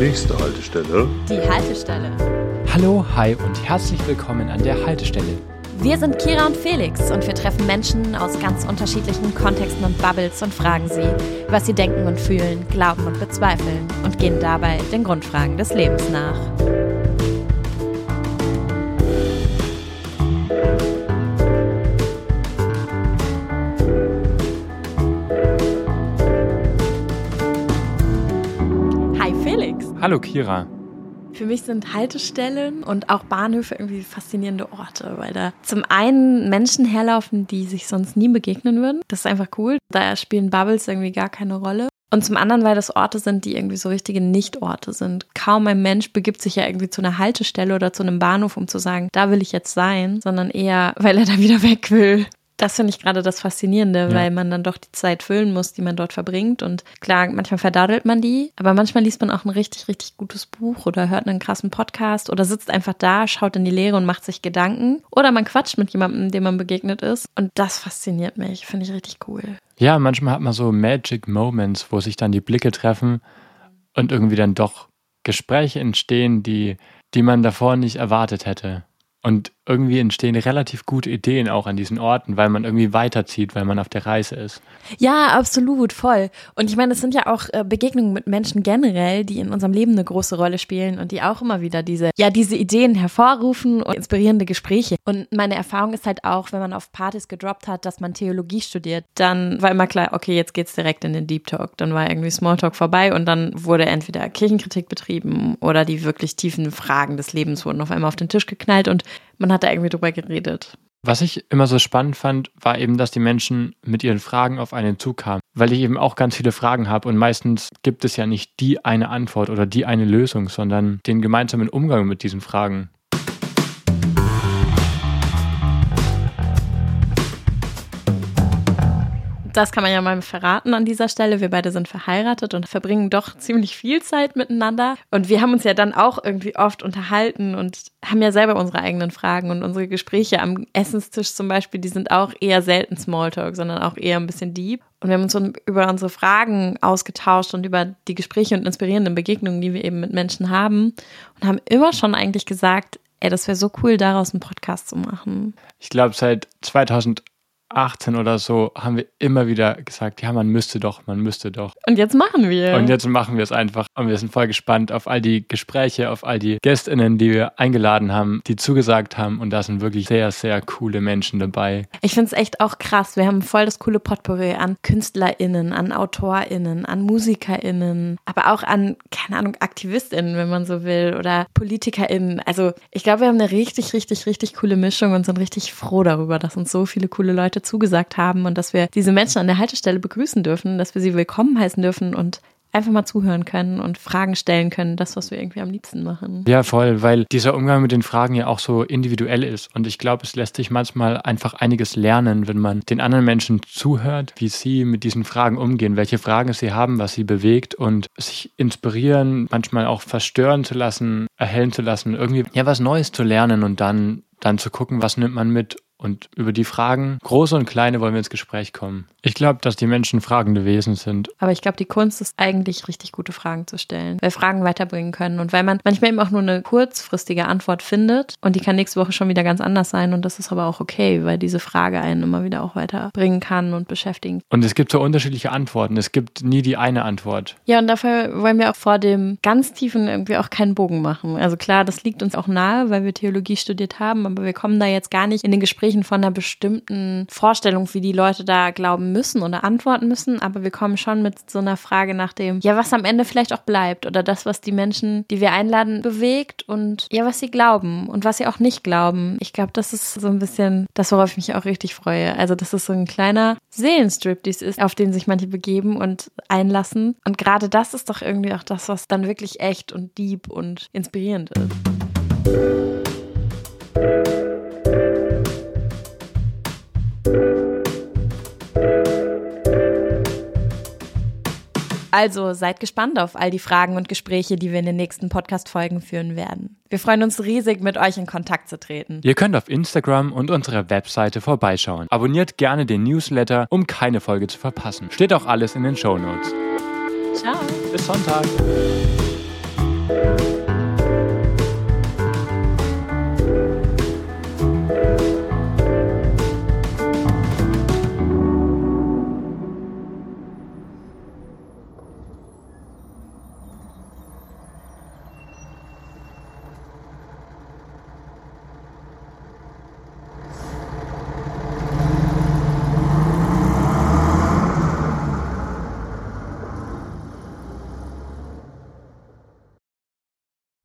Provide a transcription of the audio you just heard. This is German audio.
Nächste Haltestelle. Die Haltestelle. Hallo, hi und herzlich willkommen an der Haltestelle. Wir sind Kira und Felix und wir treffen Menschen aus ganz unterschiedlichen Kontexten und Bubbles und fragen sie, was sie denken und fühlen, glauben und bezweifeln und gehen dabei den Grundfragen des Lebens nach. Hallo Kira. Für mich sind Haltestellen und auch Bahnhöfe irgendwie faszinierende Orte, weil da zum einen Menschen herlaufen, die sich sonst nie begegnen würden. Das ist einfach cool. Da spielen Bubbles irgendwie gar keine Rolle. Und zum anderen, weil das Orte sind, die irgendwie so richtige Nichtorte sind. Kaum ein Mensch begibt sich ja irgendwie zu einer Haltestelle oder zu einem Bahnhof, um zu sagen, da will ich jetzt sein, sondern eher, weil er da wieder weg will. Das finde ich gerade das Faszinierende, Ja. weil man dann doch die Zeit füllen muss, die man dort verbringt. Und klar, manchmal verdadelt man die, aber manchmal liest man auch ein richtig, richtig gutes Buch oder hört einen krassen Podcast oder sitzt einfach da, schaut in die Leere und macht sich Gedanken. Oder man quatscht mit jemandem, dem man begegnet ist. Und das fasziniert mich, finde ich richtig cool. Ja, manchmal hat man so Magic Moments, wo sich dann die Blicke treffen und irgendwie dann doch Gespräche entstehen, die, die man davor nicht erwartet hätte. Und irgendwie entstehen relativ gute Ideen auch an diesen Orten, weil man irgendwie weiterzieht, weil man auf der Reise ist. Ja, absolut, voll. Und ich meine, es sind ja auch äh, Begegnungen mit Menschen generell, die in unserem Leben eine große Rolle spielen und die auch immer wieder diese, ja, diese Ideen hervorrufen und inspirierende Gespräche. Und meine Erfahrung ist halt auch, wenn man auf Partys gedroppt hat, dass man Theologie studiert, dann war immer klar, okay, jetzt geht's direkt in den Deep Talk. Dann war irgendwie Smalltalk vorbei und dann wurde entweder Kirchenkritik betrieben oder die wirklich tiefen Fragen des Lebens wurden auf einmal auf den Tisch geknallt und man hat da irgendwie drüber geredet. Was ich immer so spannend fand, war eben, dass die Menschen mit ihren Fragen auf einen zukamen, weil ich eben auch ganz viele Fragen habe und meistens gibt es ja nicht die eine Antwort oder die eine Lösung, sondern den gemeinsamen Umgang mit diesen Fragen. Das kann man ja mal verraten an dieser Stelle. Wir beide sind verheiratet und verbringen doch ziemlich viel Zeit miteinander. Und wir haben uns ja dann auch irgendwie oft unterhalten und haben ja selber unsere eigenen Fragen und unsere Gespräche am Essenstisch zum Beispiel, die sind auch eher selten Smalltalk, sondern auch eher ein bisschen deep. Und wir haben uns über unsere Fragen ausgetauscht und über die Gespräche und inspirierenden Begegnungen, die wir eben mit Menschen haben und haben immer schon eigentlich gesagt, ey, das wäre so cool, daraus einen Podcast zu machen. Ich glaube, seit 2018 oder so haben wir immer wieder gesagt, ja, man müsste doch, man müsste doch. Und jetzt machen wir. Und jetzt machen wir es einfach. Und wir sind voll gespannt auf all die Gespräche, auf all die GästInnen, die wir eingeladen haben, die zugesagt haben. Und da sind wirklich sehr, sehr coole Menschen dabei. Ich finde es echt auch krass. Wir haben voll das coole Potpourri an KünstlerInnen, an AutorInnen, an MusikerInnen, aber auch an, keine Ahnung, AktivistInnen, wenn man so will, oder PolitikerInnen. Also ich glaube, wir haben eine richtig, richtig, richtig coole Mischung und sind richtig froh darüber, dass uns so viele coole Leute zugesagt haben und dass wir diese Menschen an der Haltestelle begrüßen dürfen, dass wir sie willkommen heißen dürfen und einfach mal zuhören können und Fragen stellen können, das, was wir irgendwie am liebsten machen. Ja, voll, weil dieser Umgang mit den Fragen ja auch so individuell ist. Und ich glaube, es lässt sich manchmal einfach einiges lernen, wenn man den anderen Menschen zuhört, wie sie mit diesen Fragen umgehen, welche Fragen sie haben, was sie bewegt und sich inspirieren, manchmal auch verstören zu lassen, erhellen zu lassen, irgendwie ja was Neues zu lernen und dann, dann zu gucken, was nimmt man mit. Und über die Fragen, große und kleine, wollen wir ins Gespräch kommen. Ich glaube, dass die Menschen fragende Wesen sind. Aber ich glaube, die Kunst ist eigentlich richtig gute Fragen zu stellen, weil Fragen weiterbringen können und weil man manchmal eben auch nur eine kurzfristige Antwort findet und die kann nächste Woche schon wieder ganz anders sein und das ist aber auch okay, weil diese Frage einen immer wieder auch weiterbringen kann und beschäftigen. Und es gibt so unterschiedliche Antworten. Es gibt nie die eine Antwort. Ja, und dafür wollen wir auch vor dem ganz Tiefen irgendwie auch keinen Bogen machen. Also klar, das liegt uns auch nahe, weil wir Theologie studiert haben, aber wir kommen da jetzt gar nicht in den Gesprächen von einer bestimmten Vorstellung, wie die Leute da glauben müssen oder antworten müssen, aber wir kommen schon mit so einer Frage nach dem, ja, was am Ende vielleicht auch bleibt oder das, was die Menschen, die wir einladen, bewegt und ja, was sie glauben und was sie auch nicht glauben. Ich glaube, das ist so ein bisschen das, worauf ich mich auch richtig freue. Also, das ist so ein kleiner Seelenstrip, dies ist, auf den sich manche begeben und einlassen. Und gerade das ist doch irgendwie auch das, was dann wirklich echt und deep und inspirierend ist. Also seid gespannt auf all die Fragen und Gespräche, die wir in den nächsten Podcast-Folgen führen werden. Wir freuen uns riesig, mit euch in Kontakt zu treten. Ihr könnt auf Instagram und unserer Webseite vorbeischauen. Abonniert gerne den Newsletter, um keine Folge zu verpassen. Steht auch alles in den Show Notes. Ciao. Bis Sonntag.